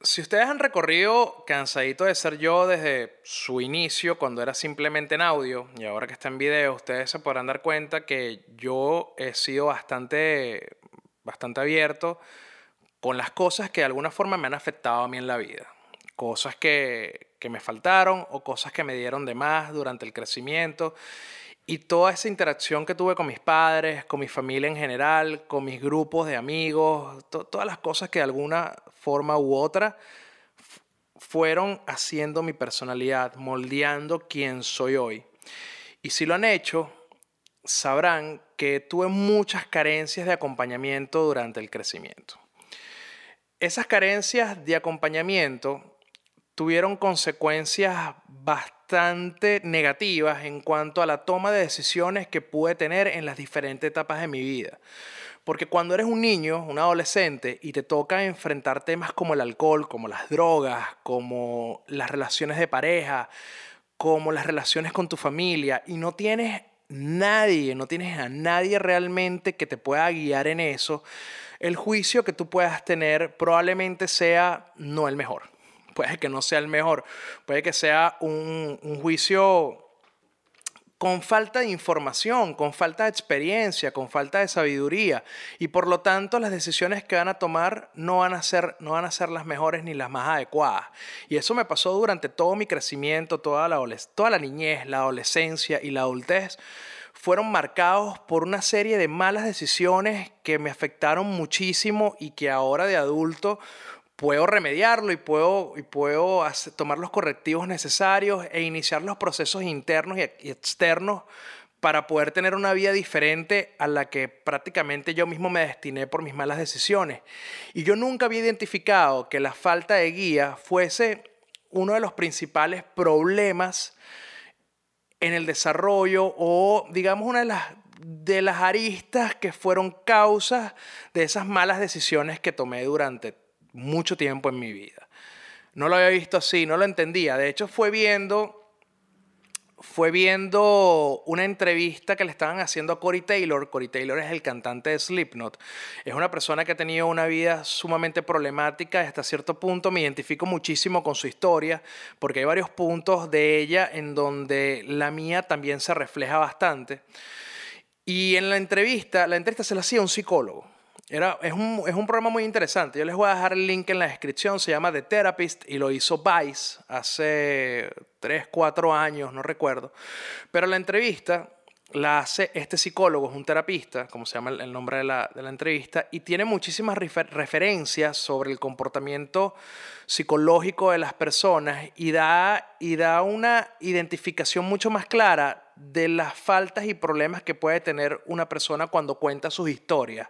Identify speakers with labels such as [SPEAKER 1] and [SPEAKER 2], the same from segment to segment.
[SPEAKER 1] Si ustedes han recorrido Cansadito de ser yo desde su inicio, cuando era simplemente en audio, y ahora que está en video, ustedes se podrán dar cuenta que yo he sido bastante, bastante abierto con las cosas que de alguna forma me han afectado a mí en la vida. Cosas que, que me faltaron o cosas que me dieron de más durante el crecimiento. Y toda esa interacción que tuve con mis padres, con mi familia en general, con mis grupos de amigos, todas las cosas que de alguna forma u otra fueron haciendo mi personalidad, moldeando quién soy hoy. Y si lo han hecho, sabrán que tuve muchas carencias de acompañamiento durante el crecimiento. Esas carencias de acompañamiento tuvieron consecuencias bastante bastante negativas en cuanto a la toma de decisiones que pude tener en las diferentes etapas de mi vida. Porque cuando eres un niño, un adolescente, y te toca enfrentar temas como el alcohol, como las drogas, como las relaciones de pareja, como las relaciones con tu familia, y no tienes nadie, no tienes a nadie realmente que te pueda guiar en eso, el juicio que tú puedas tener probablemente sea no el mejor puede que no sea el mejor, puede que sea un, juicio con falta de información, con falta de experiencia, con falta de sabiduría. Y por lo tanto las decisiones que van a tomar no van a ser, no van a ser las mejores ni las más adecuadas. Y eso me pasó durante todo mi crecimiento, toda la, toda la niñez, la adolescencia y la adultez. Fueron marcados por una serie de malas decisiones que me afectaron muchísimo y que ahora de adulto puedo remediarlo y puedo, y puedo tomar los correctivos necesarios e iniciar los procesos internos y, externos para poder tener una vida diferente a la que prácticamente yo mismo me destiné por mis malas decisiones. Y yo nunca había identificado que la falta de guía fuese uno de los principales problemas en el desarrollo o digamos una de las, de las aristas que fueron causas de esas malas decisiones que tomé durante mucho tiempo en mi vida. No lo había visto así, no lo entendía. De hecho, fue viendo, fue viendo una entrevista que le estaban haciendo a Corey Taylor. Corey Taylor es el cantante de Slipknot. Es una persona que ha tenido una vida sumamente problemática. Hasta cierto punto me identifico muchísimo con su historia, porque hay varios puntos de ella en donde la mía también se refleja bastante. Y en la entrevista, la entrevista se la hacía un psicólogo era, es, un, es un programa muy interesante. Yo les voy a dejar el link en la descripción. Se llama The Therapist y lo hizo Vice hace 3, 4 años, no recuerdo. Pero la entrevista la hace este psicólogo, es un terapista, como se llama el, nombre de la, de la, entrevista, y tiene muchísimas referencias sobre el comportamiento psicológico de las personas y da, y da una identificación mucho más clara de las faltas y problemas que puede tener una persona cuando cuenta sus historias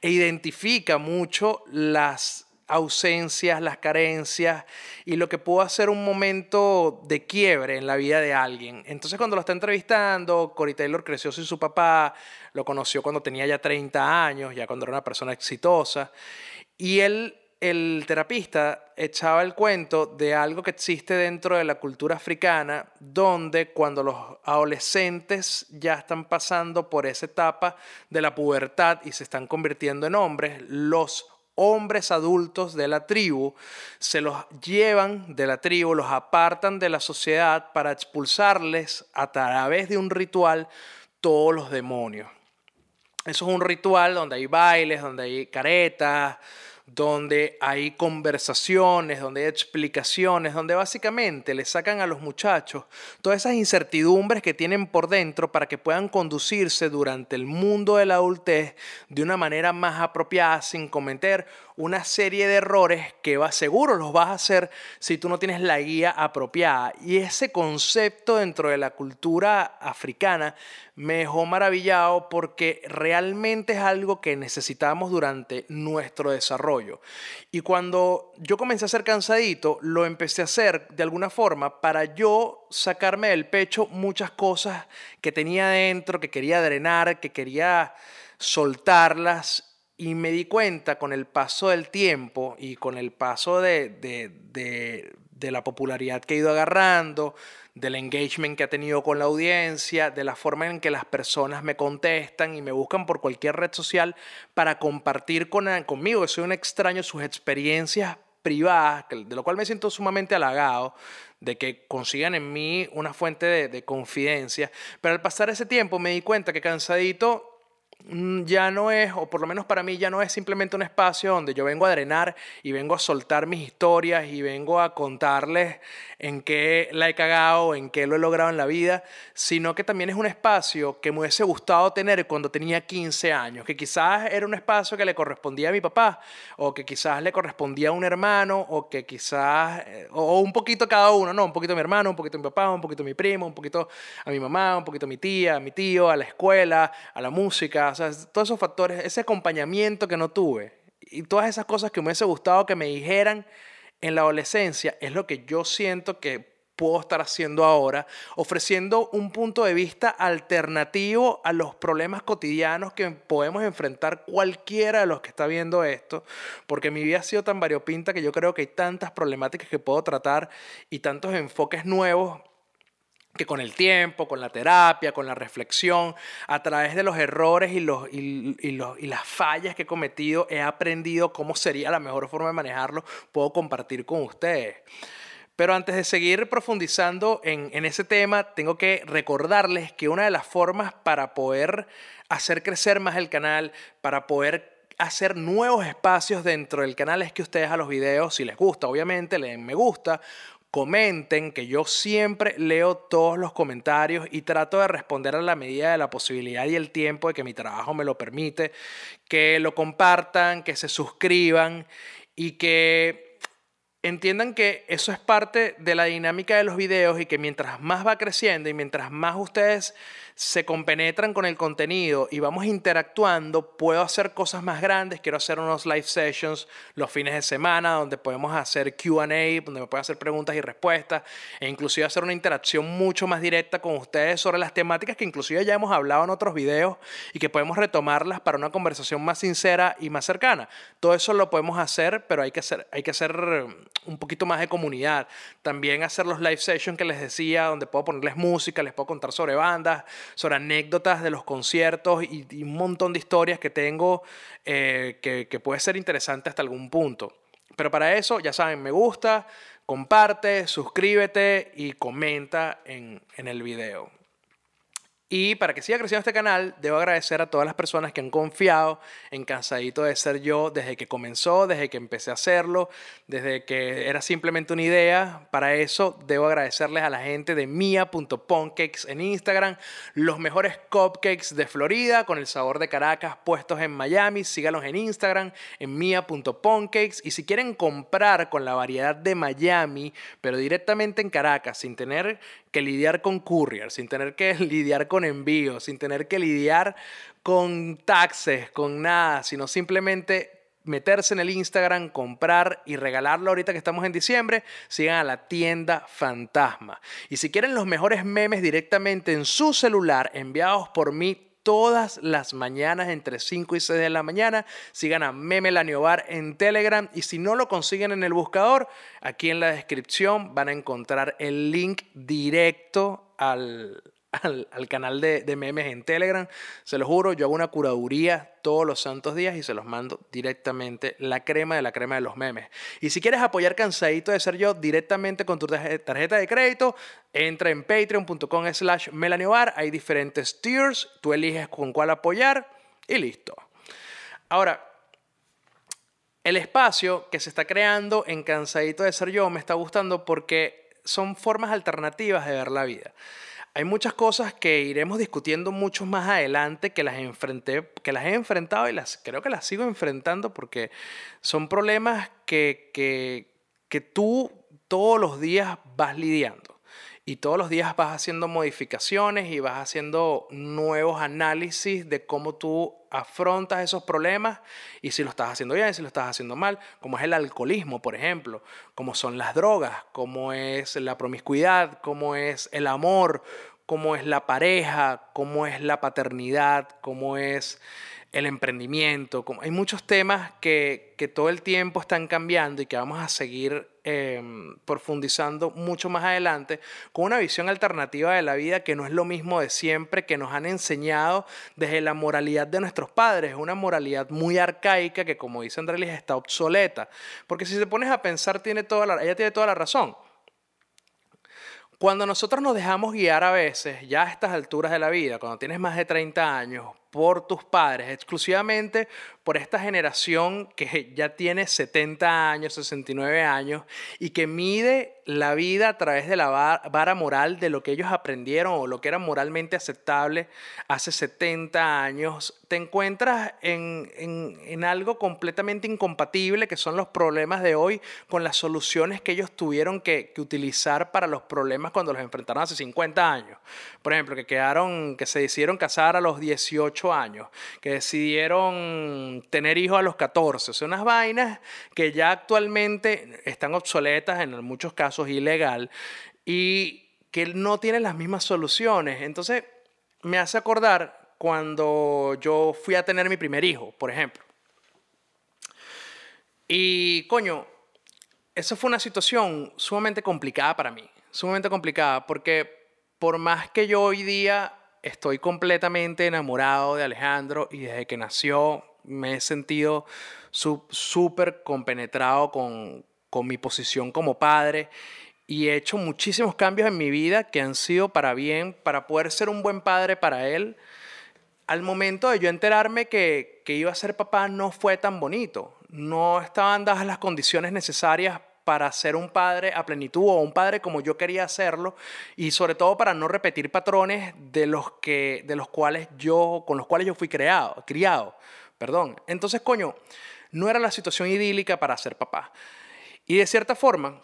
[SPEAKER 1] e identifica mucho las ausencias, las carencias y lo que pudo ser un momento de quiebre en la vida de alguien. Entonces cuando lo está entrevistando, Cory Taylor creció sin su papá, lo conoció cuando tenía ya 30 años, ya cuando era una persona exitosa, y él el terapista echaba el cuento de algo que existe dentro de la cultura africana, donde cuando los adolescentes ya están pasando por esa etapa de la pubertad y se están convirtiendo en hombres, los hombres adultos de la tribu se los llevan de la tribu, los apartan de la sociedad para expulsarles a través de un ritual todos los demonios. Eso es un ritual donde hay bailes, donde hay caretas, donde hay conversaciones, donde hay explicaciones, donde básicamente le sacan a los muchachos todas esas incertidumbres que tienen por dentro para que puedan conducirse durante el mundo de la adultez de una manera más apropiada sin cometer una serie de errores que va, seguro los vas a hacer si tú no tienes la guía apropiada. Y ese concepto dentro de la cultura africana me dejó maravillado porque realmente es algo que necesitamos durante nuestro desarrollo. Y cuando yo comencé a ser cansadito, lo empecé a hacer de alguna forma para yo sacarme del pecho muchas cosas que tenía dentro, que quería drenar, que quería soltarlas y me di cuenta con el paso del tiempo y con el paso de, de, la popularidad que he ido agarrando, del engagement que ha tenido con la audiencia, de la forma en que las personas me contestan y me buscan por cualquier red social para compartir con, conmigo, que soy un extraño, sus experiencias privadas, de lo cual me siento sumamente halagado, de que consigan en mí una fuente de, de confidencia. Pero al pasar ese tiempo me di cuenta que cansadito ya no es, o por lo menos para mí ya no es simplemente un espacio donde yo vengo a drenar y vengo a soltar mis historias y vengo a contarles en qué la he cagado, en qué lo he logrado en la vida, sino que también es un espacio que me hubiese gustado tener cuando tenía 15 años, que quizás era un espacio que le correspondía a mi papá, o que quizás le correspondía a un hermano, o que quizás, eh, o un poquito cada uno, no, un poquito a mi hermano, un poquito a mi papá, un poquito mi primo, un poquito a mi mamá, un poquito a mi tía, a mi tío, a la escuela, a la música, o sea, todos esos factores, ese acompañamiento que no tuve y todas esas cosas que me hubiese gustado que me dijeran en la adolescencia es lo que yo siento que puedo estar haciendo ahora, ofreciendo un punto de vista alternativo a los problemas cotidianos que podemos enfrentar cualquiera de los que está viendo esto, porque mi vida ha sido tan variopinta que yo creo que hay tantas problemáticas que puedo tratar y tantos enfoques nuevos que con el tiempo, con la terapia, con la reflexión, a través de los errores y, los, y, los, y, las fallas que he cometido, he aprendido cómo sería la mejor forma de manejarlo, puedo compartir con ustedes. Pero antes de seguir profundizando en, en ese tema, tengo que recordarles que una de las formas para poder hacer crecer más el canal, para poder hacer nuevos espacios dentro del canal es que ustedes a los videos, si les gusta, obviamente, le den me gusta, comenten, que yo siempre leo todos los comentarios y trato de responder a la medida de la posibilidad y el tiempo de que mi trabajo me lo permite, que lo compartan, que se suscriban y que entiendan que eso es parte de la dinámica de los videos y que mientras más va creciendo y mientras más ustedes se compenetran con el contenido y vamos interactuando, puedo hacer cosas más grandes, quiero hacer unos live sessions los fines de semana donde podemos hacer QA, donde me pueden hacer preguntas y respuestas e inclusive hacer una interacción mucho más directa con ustedes sobre las temáticas que inclusive ya hemos hablado en otros videos y que podemos retomarlas para una conversación más sincera y más cercana. Todo eso lo podemos hacer, pero hay que hacer, hay que hacer un poquito más de comunidad. También hacer los live sessions que les decía, donde puedo ponerles música, les puedo contar sobre bandas, sobre anécdotas de los conciertos y, un montón de historias que tengo eh, que, puede ser interesante hasta algún punto. Pero para eso, ya saben, me gusta, comparte, suscríbete y comenta en, en el video. Y para que siga creciendo este canal, debo agradecer a todas las personas que han confiado en Cansadito de Ser Yo desde que comenzó, desde que empecé a hacerlo, desde que era simplemente una idea. Para eso, debo agradecerles a la gente de mia.poncakes en Instagram, los mejores cupcakes de Florida con el sabor de Caracas puestos en Miami. Sígalos en Instagram, en mia.poncakes. Y si quieren comprar con la variedad de Miami, pero directamente en Caracas, sin tener que lidiar con courier, sin tener que lidiar con envíos, sin tener que lidiar con taxes, con nada, sino simplemente meterse en el Instagram, comprar y regalarlo ahorita que estamos en diciembre, sigan a la tienda Fantasma. Y si quieren los mejores memes directamente en su celular, enviados por mí todas las mañanas entre 5 y 6 de la mañana. Sigan a Meme Laniobar en Telegram y si no lo consiguen en el buscador, aquí en la descripción van a encontrar el link directo al, al, canal de, memes en Telegram. Se lo juro, yo hago una curaduría todos los santos días y se los mando directamente la crema de la crema de los memes. Y si quieres apoyar Cansadito de Ser Yo directamente con tu tarjeta de crédito, entra en patreon.com slash melaniobar. Hay diferentes tiers, tú eliges con cuál apoyar y listo. Ahora, el espacio que se está creando en Cansadito de Ser Yo me está gustando porque son formas alternativas de ver la vida. Hay muchas cosas que iremos discutiendo mucho más adelante que las enfrenté, que las he enfrentado y las creo que las sigo enfrentando porque son problemas que, que, que tú todos los días vas lidiando. Y todos los días vas haciendo modificaciones y vas haciendo nuevos análisis de cómo tú afrontas esos problemas y si lo estás haciendo bien, si lo estás haciendo mal, como es el alcoholismo, por ejemplo, como son las drogas, como es la promiscuidad, como es el amor, como es la pareja, cómo es la paternidad, cómo es el emprendimiento. Como, hay muchos temas que, que, todo el tiempo están cambiando y que vamos a seguir em, profundizando mucho más adelante con una visión alternativa de la vida que no es lo mismo de siempre, que nos han enseñado desde la moralidad de nuestros padres, una moralidad muy arcaica que como dice Andrés está obsoleta. Porque si te pones a pensar, tiene toda la, ella tiene toda la razón. Cuando nosotros nos dejamos guiar a veces, ya a estas alturas de la vida, cuando tienes más de 30 años, por tus padres, exclusivamente por esta generación que ya tiene 70 años, 69 años y que mide la vida a través de la vara moral de lo que ellos aprendieron o lo que era moralmente aceptable hace 70 años, te encuentras en, algo completamente incompatible que son los problemas de hoy con las soluciones que ellos tuvieron que utilizar para los problemas cuando los enfrentaron hace 50 años. Por ejemplo, que quedaron, que se decidieron casar a los 18 años, que decidieron tener hijos a los 14. Son unas vainas que ya actualmente están obsoletas, en muchos casos ilegal, y que no tienen las mismas soluciones. Entonces, me hace acordar cuando yo fui a tener mi primer hijo, por ejemplo. Y coño, eso fue una situación sumamente complicada para mí, sumamente complicada, porque por más que yo hoy día estoy completamente enamorado de Alejandro y desde que nació me he sentido súper compenetrado con, con mi posición como padre y he hecho muchísimos cambios en mi vida que han sido para bien, para poder ser un buen padre para él. Al momento de yo enterarme que, que iba a ser papá no fue tan bonito, no estaban dadas las condiciones necesarias para ser un padre a plenitud o un padre como yo quería hacerlo y sobre todo para no repetir patrones de los que de los cuales yo con los cuales yo fui creado, criado. Perdón. Entonces, coño, no era la situación idílica para ser papá. Y de cierta forma,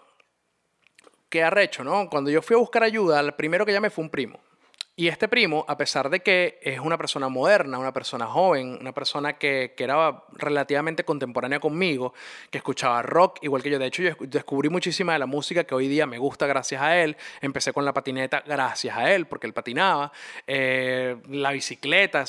[SPEAKER 1] qué arrecho, ¿no? Cuando yo fui a buscar ayuda, el primero que llamé fue un primo. Y este primo, a pesar de que es una persona moderna, una persona joven, una persona que, que, era relativamente contemporánea conmigo, que escuchaba rock igual que yo, de hecho yo descubrí muchísima de la música que hoy día me gusta gracias a él, empecé con la patineta gracias a él, porque él patinaba, eh, la bicicleta,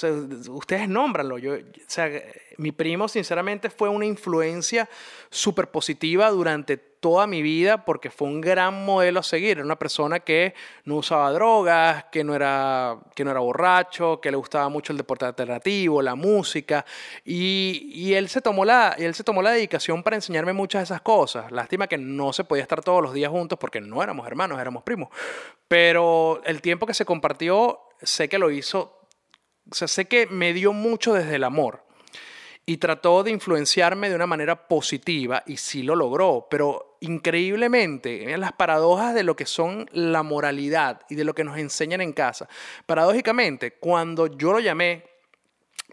[SPEAKER 1] ustedes nómbranlo, yo, o sea, mi primo sinceramente fue una influencia súper positiva durante toda mi vida porque fue un gran modelo a seguir. Era una persona que no usaba drogas, que no era, que no era borracho, que le gustaba mucho el deporte alternativo, la música. Y, y, él, se tomó la, él se tomó la dedicación para enseñarme muchas de esas cosas. Lástima que no se podía estar todos los días juntos porque no éramos hermanos, éramos primos. Pero el tiempo que se compartió, sé que lo hizo, o sea, sé que me dio mucho desde el amor y trató de influenciarme de una manera positiva y sí lo logró, pero increíblemente, en las paradojas de lo que son la moralidad y de lo que nos enseñan en casa. Paradójicamente, cuando yo lo llamé,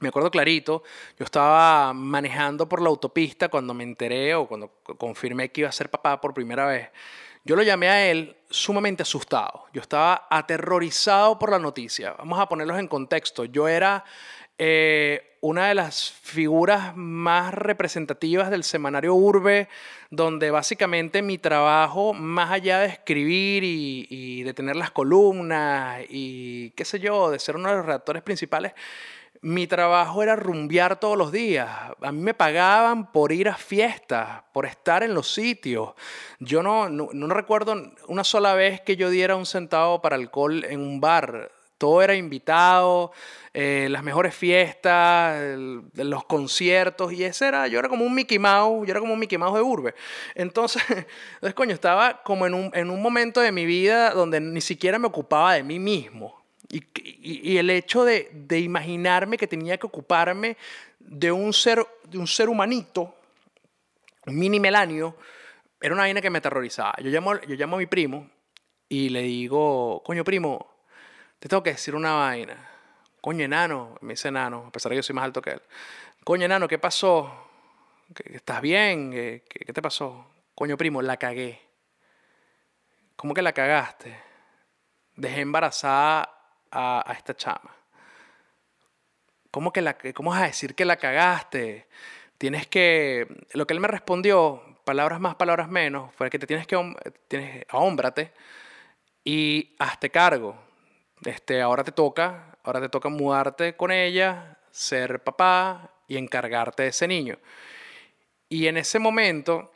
[SPEAKER 1] me acuerdo clarito, yo estaba manejando por la autopista cuando me enteré o cuando confirmé que iba a ser papá por primera vez. Yo lo llamé a él sumamente asustado. Yo estaba aterrorizado por la noticia. Vamos a ponerlos en contexto. Yo era eh, una de las figuras más representativas del semanario Urbe, donde básicamente mi trabajo, más allá de escribir y, de tener las columnas y qué sé yo, de ser uno de los redactores principales, mi trabajo era rumbear todos los días. A mí me pagaban por ir a fiestas, por estar en los sitios. Yo no, no, no recuerdo una sola vez que yo diera un centavo para alcohol en un bar todo era invitado, eh, las mejores fiestas, los conciertos, y ese era, yo era como un Mickey Mouse, yo era como un Mickey Mouse de urbe. Entonces, entonces coño, estaba como en un, en un momento de mi vida donde ni siquiera me ocupaba de mí mismo. Y, y, el hecho de, de, imaginarme que tenía que ocuparme de un ser, de un ser humanito, un mini melanio, era una vaina que me aterrorizaba. Yo llamo, yo llamo a mi primo y le digo, coño primo, te tengo que decir una vaina. Coño, enano, me dice enano, a pesar de que yo soy más alto que él. Coño, enano, ¿qué pasó? ¿Estás bien? ¿Qué, te pasó? Coño, primo, la cagué. ¿Cómo que la cagaste? dejé embarazada a, esta chama. ¿Cómo, que la, ¿Cómo vas a decir que la cagaste? Tienes que... Lo que él me respondió, palabras más, palabras menos, fue que te tienes que... Tienes, ahómbrate y hazte cargo. Este, ahora te toca, ahora te toca mudarte con ella, ser papá y encargarte de ese niño. Y en ese momento,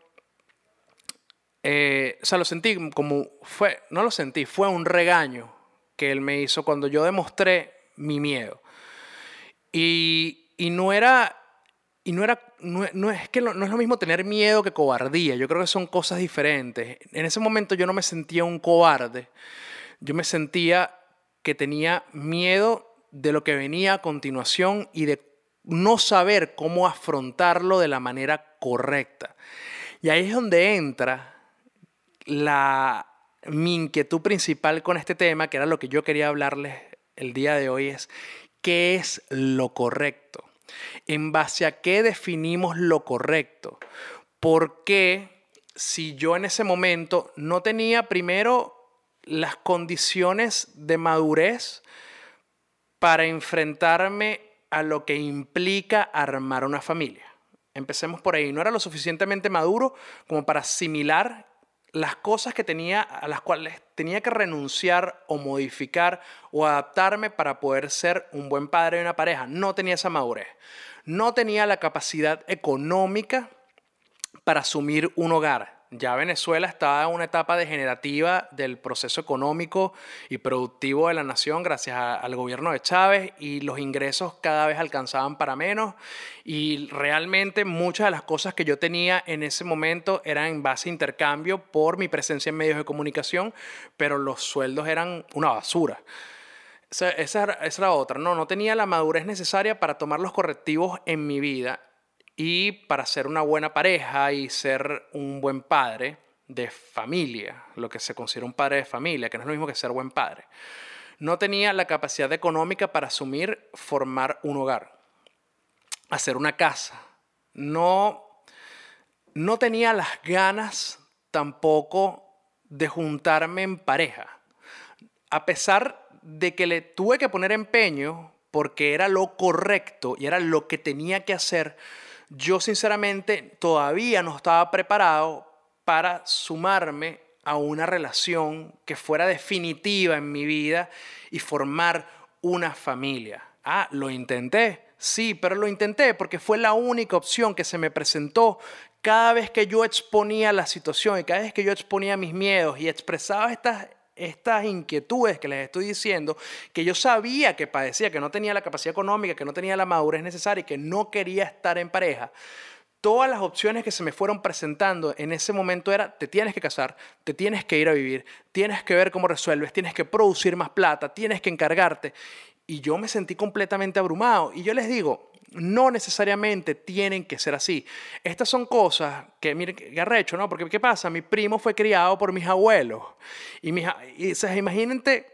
[SPEAKER 1] eh, o sea, lo sentí como fue, no lo sentí, fue un regaño que él me hizo cuando yo demostré mi miedo. Y, y no era, y no era, no, es que no, no es lo mismo tener miedo que cobardía. Yo creo que son cosas diferentes. En ese momento yo no me sentía un cobarde. Yo me sentía que tenía miedo de lo que venía a continuación y de no saber cómo afrontarlo de la manera correcta. Y ahí es donde entra la, mi inquietud principal con este tema, que era lo que yo quería hablarles el día de hoy, es qué es lo correcto. ¿En base a qué definimos lo correcto? ¿Por qué si yo en ese momento no tenía primero las condiciones de madurez para enfrentarme a lo que implica armar una familia. Empecemos por ahí. No era lo suficientemente maduro como para asimilar las cosas que tenía, a las cuales tenía que renunciar o modificar o adaptarme para poder ser un buen padre de una pareja. No tenía esa madurez. No tenía la capacidad económica para asumir un hogar ya Venezuela estaba en una etapa degenerativa del proceso económico y productivo de la nación gracias al gobierno de Chávez y los ingresos cada vez alcanzaban para menos. Y realmente muchas de las cosas que yo tenía en ese momento eran en base a intercambio por mi presencia en medios de comunicación, pero los sueldos eran una basura. Esa, esa, esa era otra, no, no tenía la madurez necesaria para tomar los correctivos en mi vida y para ser una buena pareja y ser un buen padre de familia, lo que se considera un padre de familia, que no es lo mismo que ser buen padre, no tenía la capacidad económica para asumir formar un hogar, hacer una casa. No, no tenía las ganas tampoco de juntarme en pareja. A pesar de que le tuve que poner empeño porque era lo correcto y era lo que tenía que hacer, yo sinceramente todavía no estaba preparado para sumarme a una relación que fuera definitiva en mi vida y formar una familia. Ah, lo intenté, sí, pero lo intenté porque fue la única opción que se me presentó cada vez que yo exponía la situación y cada vez que yo exponía mis miedos y expresaba estas estas inquietudes que les estoy diciendo, que yo sabía que padecía, que no tenía la capacidad económica, que no tenía la madurez necesaria y que no quería estar en pareja, todas las opciones que se me fueron presentando en ese momento era, te tienes que casar, te tienes que ir a vivir, tienes que ver cómo resuelves, tienes que producir más plata, tienes que encargarte. Y yo me sentí completamente abrumado. Y yo les digo, no necesariamente tienen que ser así. Estas son cosas que, miren, que ¿no? Porque, ¿qué pasa? Mi primo fue criado por mis abuelos. Y, mis, imagínate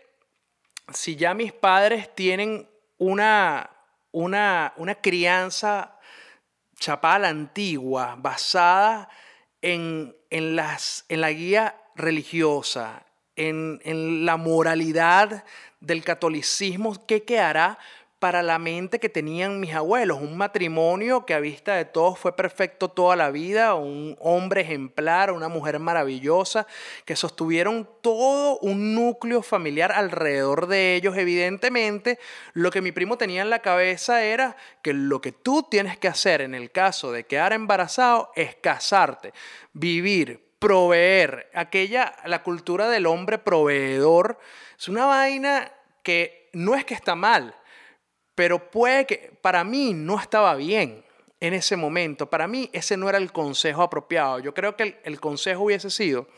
[SPEAKER 1] si ya mis padres tienen una, una, una crianza chapada antigua, basada en, en, las, en la guía religiosa, en, en la moralidad del catolicismo, ¿qué quedará para la mente que tenían mis abuelos. Un matrimonio que a vista de todos fue perfecto toda la vida, un hombre ejemplar, una mujer maravillosa, que sostuvieron todo un núcleo familiar alrededor de ellos. Evidentemente, lo que mi primo tenía en la cabeza era que lo que tú tienes que hacer en el caso de quedar embarazado es casarte, vivir, proveer. Aquella, la cultura del hombre proveedor, es una vaina que no es que está mal, pero puede que para mí no estaba bien en ese momento. Para mí ese no era el consejo apropiado. Yo creo que el, consejo hubiese sido,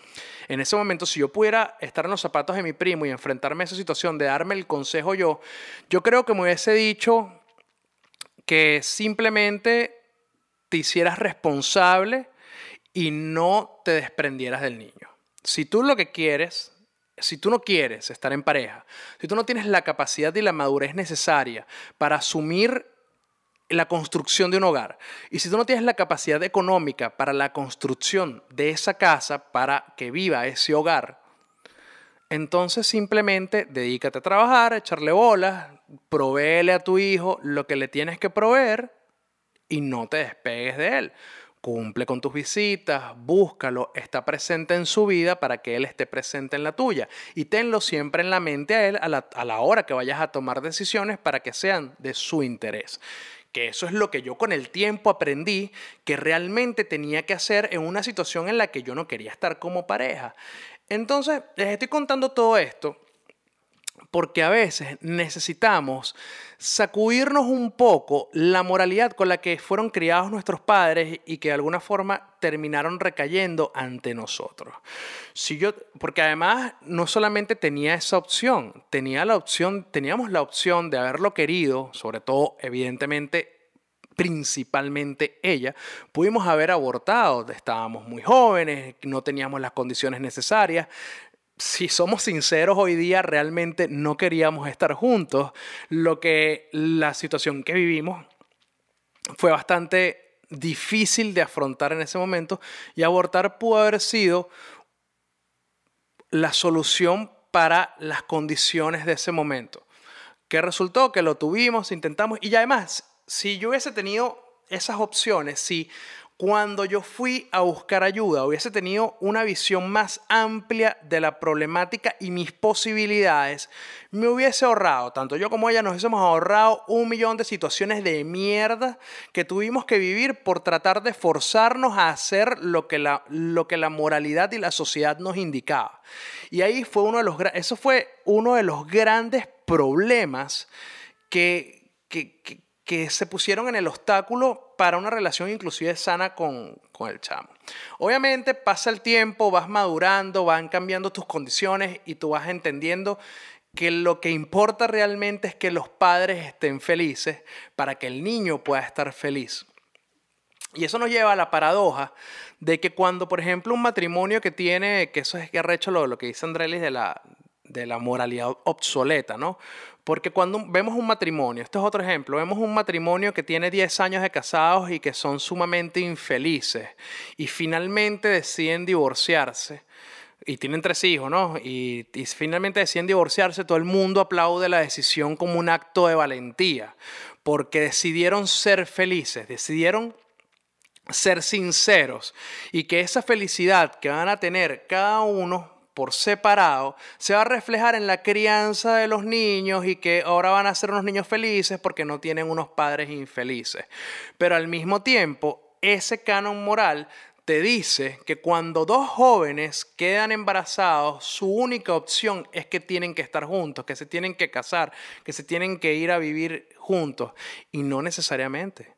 [SPEAKER 1] en ese momento, si yo pudiera estar en los zapatos de mi primo y enfrentarme a esa situación de darme el consejo yo, yo creo que me hubiese dicho que simplemente te hicieras responsable y no te desprendieras del niño. Si tú lo que quieres si tú no quieres estar en pareja, si tú no tienes la capacidad y la madurez necesaria para asumir la construcción de un hogar, y si tú no tienes la capacidad económica para la construcción de esa casa, para que viva ese hogar, Entonces simplemente dedícate a trabajar, a echarle bolas, proveele a tu hijo lo que le tienes que proveer y no te despegues de él. Cumple con tus visitas, búscalo, está presente en su vida para que él esté presente en la tuya. Y tenlo siempre en la mente a él a la, hora que vayas a tomar decisiones para que sean de su interés que eso es lo que yo con el tiempo aprendí que realmente tenía que hacer en una situación en la que yo no quería estar como pareja. Entonces, les estoy contando todo esto porque a veces necesitamos sacudirnos un poco la moralidad con la que fueron criados nuestros padres y que de alguna forma terminaron recayendo ante nosotros. Si yo, porque además no solamente tenía esa opción, tenía la opción, teníamos la opción de haberlo querido, sobre todo evidentemente principalmente ella, pudimos haber abortado, estábamos muy jóvenes, no teníamos las condiciones necesarias, si somos sinceros hoy día, realmente no queríamos estar juntos. Lo que la situación que vivimos fue bastante difícil de afrontar en ese momento y abortar pudo haber sido la solución para las condiciones de ese momento. Que resultó que lo tuvimos, intentamos y además, si yo hubiese tenido esas opciones, si cuando yo fui a buscar ayuda hubiese tenido una visión más amplia de la problemática y mis posibilidades, me hubiese ahorrado, tanto yo como ella nos hubiésemos ahorrado un millón de situaciones de mierda que tuvimos que vivir por tratar de forzarnos a hacer lo que la, lo que la moralidad y la sociedad nos indicaba. Y ahí fue uno de los, eso fue uno de los grandes problemas que, que, que que se pusieron en el obstáculo para una relación inclusive sana con, el chamo. Obviamente pasa el tiempo, vas madurando, van cambiando tus condiciones y tú vas entendiendo que lo que importa realmente es que los padres estén felices para que el niño pueda estar feliz. Y eso nos lleva a la paradoja de que cuando, por ejemplo, un matrimonio que tiene, que eso es que arrecho lo, lo que dice Andrelis de la, de la moralidad obsoleta, ¿no? Porque cuando vemos un matrimonio, esto es otro ejemplo, vemos un matrimonio que tiene 10 años de casados y que son sumamente infelices y finalmente deciden divorciarse y tienen tres hijos, ¿no? Y, y, finalmente deciden divorciarse, todo el mundo aplaude la decisión como un acto de valentía, porque decidieron ser felices, decidieron ser sinceros y que esa felicidad que van a tener cada uno por separado se va a reflejar en la crianza de los niños y que ahora van a ser unos niños felices porque no tienen unos padres infelices. Pero al mismo tiempo, ese canon moral te dice que cuando dos jóvenes quedan embarazados, su única opción es que tienen que estar juntos, que se tienen que casar, que se tienen que ir a vivir juntos. Y no necesariamente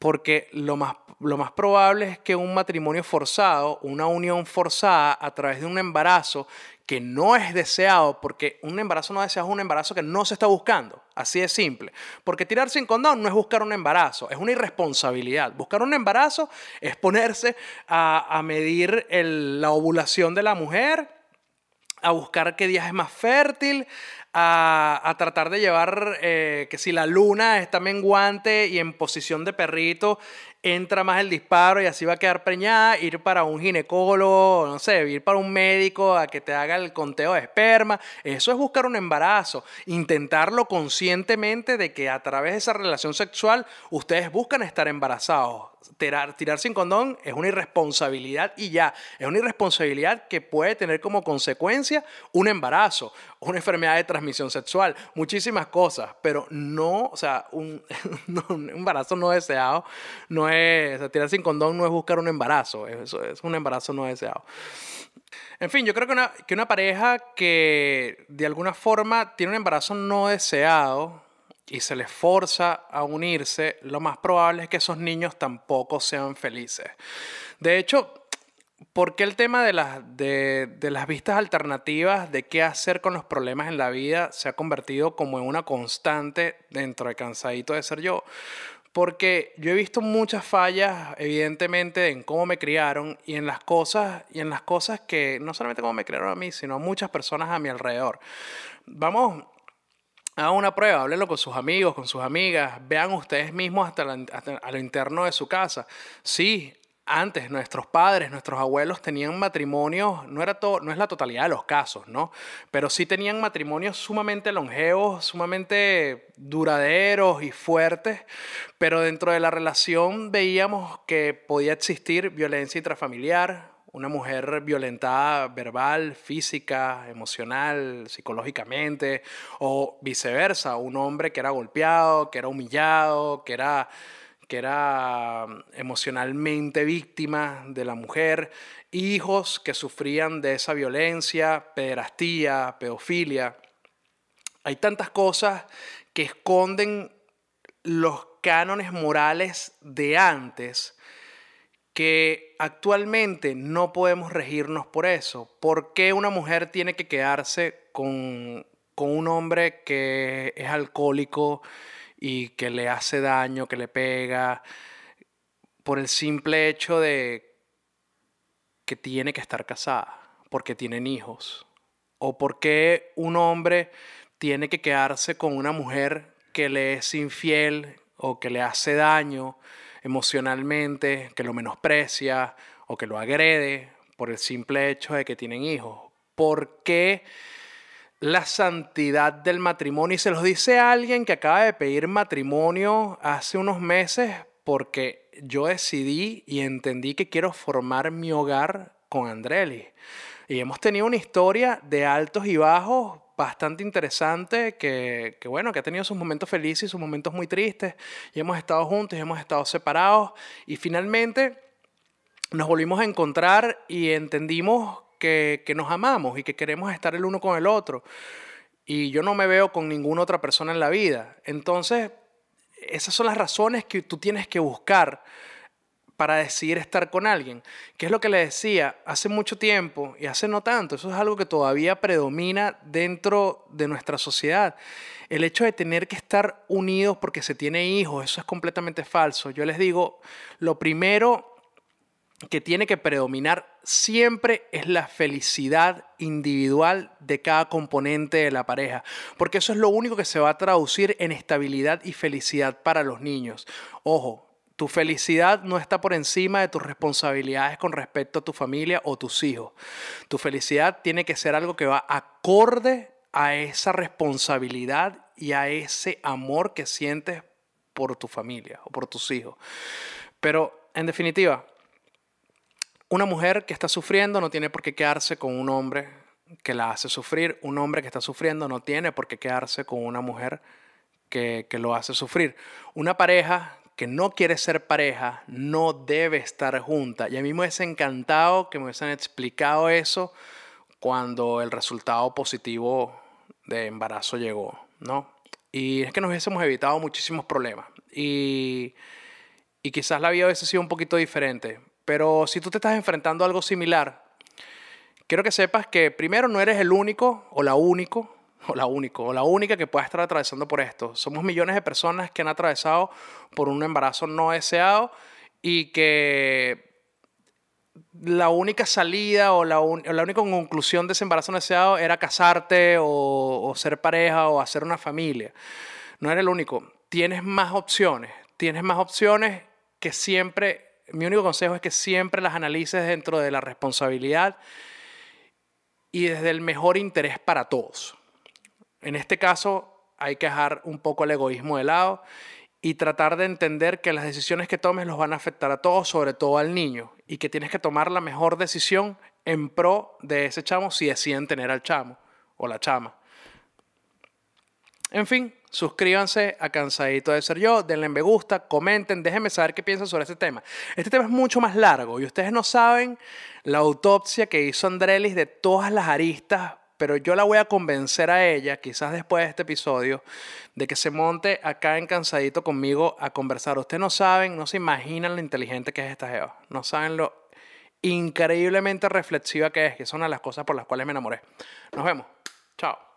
[SPEAKER 1] porque lo más, lo más probable es que un matrimonio forzado, una unión forzada a través de un embarazo que no es deseado, porque un embarazo no deseado es un embarazo que no se está buscando, así de simple. Porque tirar sin condón no es buscar un embarazo, es una irresponsabilidad. Buscar un embarazo es ponerse a, medir la ovulación de la mujer, a buscar qué día es más fértil, a, tratar de llevar eh, que si la luna está menguante y en posición de perrito, entra más el disparo y así va a quedar preñada, ir para un ginecólogo, no sé, ir para un médico a que te haga el conteo de esperma, eso es buscar un embarazo, intentarlo conscientemente de que a través de esa relación sexual ustedes buscan estar embarazados. Tirar, tirar sin condón es una irresponsabilidad y ya, es una irresponsabilidad que puede tener como consecuencia un embarazo, una enfermedad de transmisión sexual, muchísimas cosas, pero no, o sea, un, un embarazo no deseado no es, tirar sin condón no es buscar un embarazo, eso es un embarazo no deseado. En fin, yo creo que una, que una pareja que de alguna forma tiene un embarazo no deseado y se les forza a unirse, lo más probable es que esos niños tampoco sean felices. De hecho, ¿por qué el tema de las, de, de las vistas alternativas, de qué hacer con los problemas en la vida, se ha convertido como en una constante dentro de Cansadito de Ser Yo? Porque yo he visto muchas fallas, evidentemente, en cómo me criaron y en las cosas, y en las cosas que, no solamente cómo me criaron a mí, sino a muchas personas a mi alrededor. Vamos a una prueba, háblenlo con sus amigos, con sus amigas, vean ustedes mismos hasta, hasta a lo interno de su casa. Sí, antes nuestros padres, nuestros abuelos tenían matrimonios, no, era todo, no es la totalidad de los casos, ¿no? Pero sí tenían matrimonios sumamente longevos, sumamente duraderos y fuertes, pero dentro de la relación veíamos que podía existir violencia intrafamiliar, una mujer violentada verbal, física, emocional, psicológicamente, o viceversa, un hombre que era golpeado, que era humillado, que era que era mm, emocionalmente víctima de la mujer, hijos que sufrían de esa violencia, pederastía, pedofilia. Hay tantas cosas que esconden los cánones morales de antes que actualmente no podemos regirnos por eso. ¿Por qué una mujer tiene que quedarse con, con un hombre que es alcohólico? Y que le hace daño, que le pega, por el simple hecho de que tiene que estar casada, porque tienen hijos, o porque un hombre tiene que quedarse con una mujer que le es infiel o que le hace daño emocionalmente, que lo menosprecia o que lo agrede por el simple hecho de que tienen hijos. ¿Por qué? La santidad del matrimonio. Y se los dice a alguien que acaba de pedir matrimonio hace unos meses porque yo decidí y entendí que quiero formar mi hogar con Andreli. Y hemos tenido una historia de altos y bajos bastante interesante que, que, bueno, que ha tenido sus momentos felices y sus momentos muy tristes. Y hemos estado juntos y hemos estado separados. Y finalmente nos volvimos a encontrar y entendimos que, nos amamos y que queremos estar el uno con el otro. Y yo no me veo con ninguna otra persona en la vida. Entonces, esas son las razones que tú tienes que buscar para decidir estar con alguien. Que es lo que le decía hace mucho tiempo y hace no tanto. Eso es algo que todavía predomina dentro de nuestra sociedad. El hecho de tener que estar unidos porque se tiene hijos, eso es completamente falso. Yo les digo, lo primero que tiene que predominar siempre es la felicidad individual de cada componente de la pareja, porque eso es lo único que se va a traducir en estabilidad y felicidad para los niños. Ojo, tu felicidad no está por encima de tus responsabilidades con respecto a tu familia o tus hijos. Tu felicidad tiene que ser algo que va acorde a esa responsabilidad y a ese amor que sientes por tu familia o por tus hijos. Pero en definitiva, una mujer que está sufriendo no tiene por qué quedarse con un hombre que la hace sufrir. Un hombre que está sufriendo no tiene por qué quedarse con una mujer que, lo hace sufrir. Una pareja que no quiere ser pareja no debe estar junta. Y a mí me hubiese encantado que me hubiesen explicado eso cuando el resultado positivo de embarazo llegó, ¿no? Y es que nos hubiésemos evitado muchísimos problemas. Y, y quizás la vida hubiese sido un poquito diferente. Pero si tú te estás enfrentando a algo similar, quiero que sepas que primero no eres el único o la único o la único o la única que pueda estar atravesando por esto. Somos millones de personas que han atravesado por un embarazo no deseado y que la única salida o la, la única conclusión de ese embarazo no deseado era casarte o, o ser pareja o hacer una familia. No eres el único. Tienes más opciones. Tienes más opciones que siempre mi único consejo es que siempre las analices dentro de la responsabilidad y desde el mejor interés para todos. En este caso hay que dejar un poco el egoísmo de lado y tratar de entender que las decisiones que tomes los van a afectar a todos, sobre todo al niño, y que tienes que tomar la mejor decisión en pro de ese chamo si deciden tener al chamo o la chama. En fin, suscríbanse a Cansadito de Ser Yo, denle me gusta, comenten, déjenme saber qué piensan sobre este tema. Este tema es mucho más largo y ustedes no saben la autopsia que hizo Andrelis de todas las aristas, pero yo la voy a convencer a ella, quizás después de este episodio, de que se monte acá en Cansadito conmigo a conversar. Ustedes no saben, no se imaginan lo inteligente que es esta Jeva, no saben lo increíblemente reflexiva que es, que es una de las cosas por las cuales me enamoré. Nos vemos. Chao.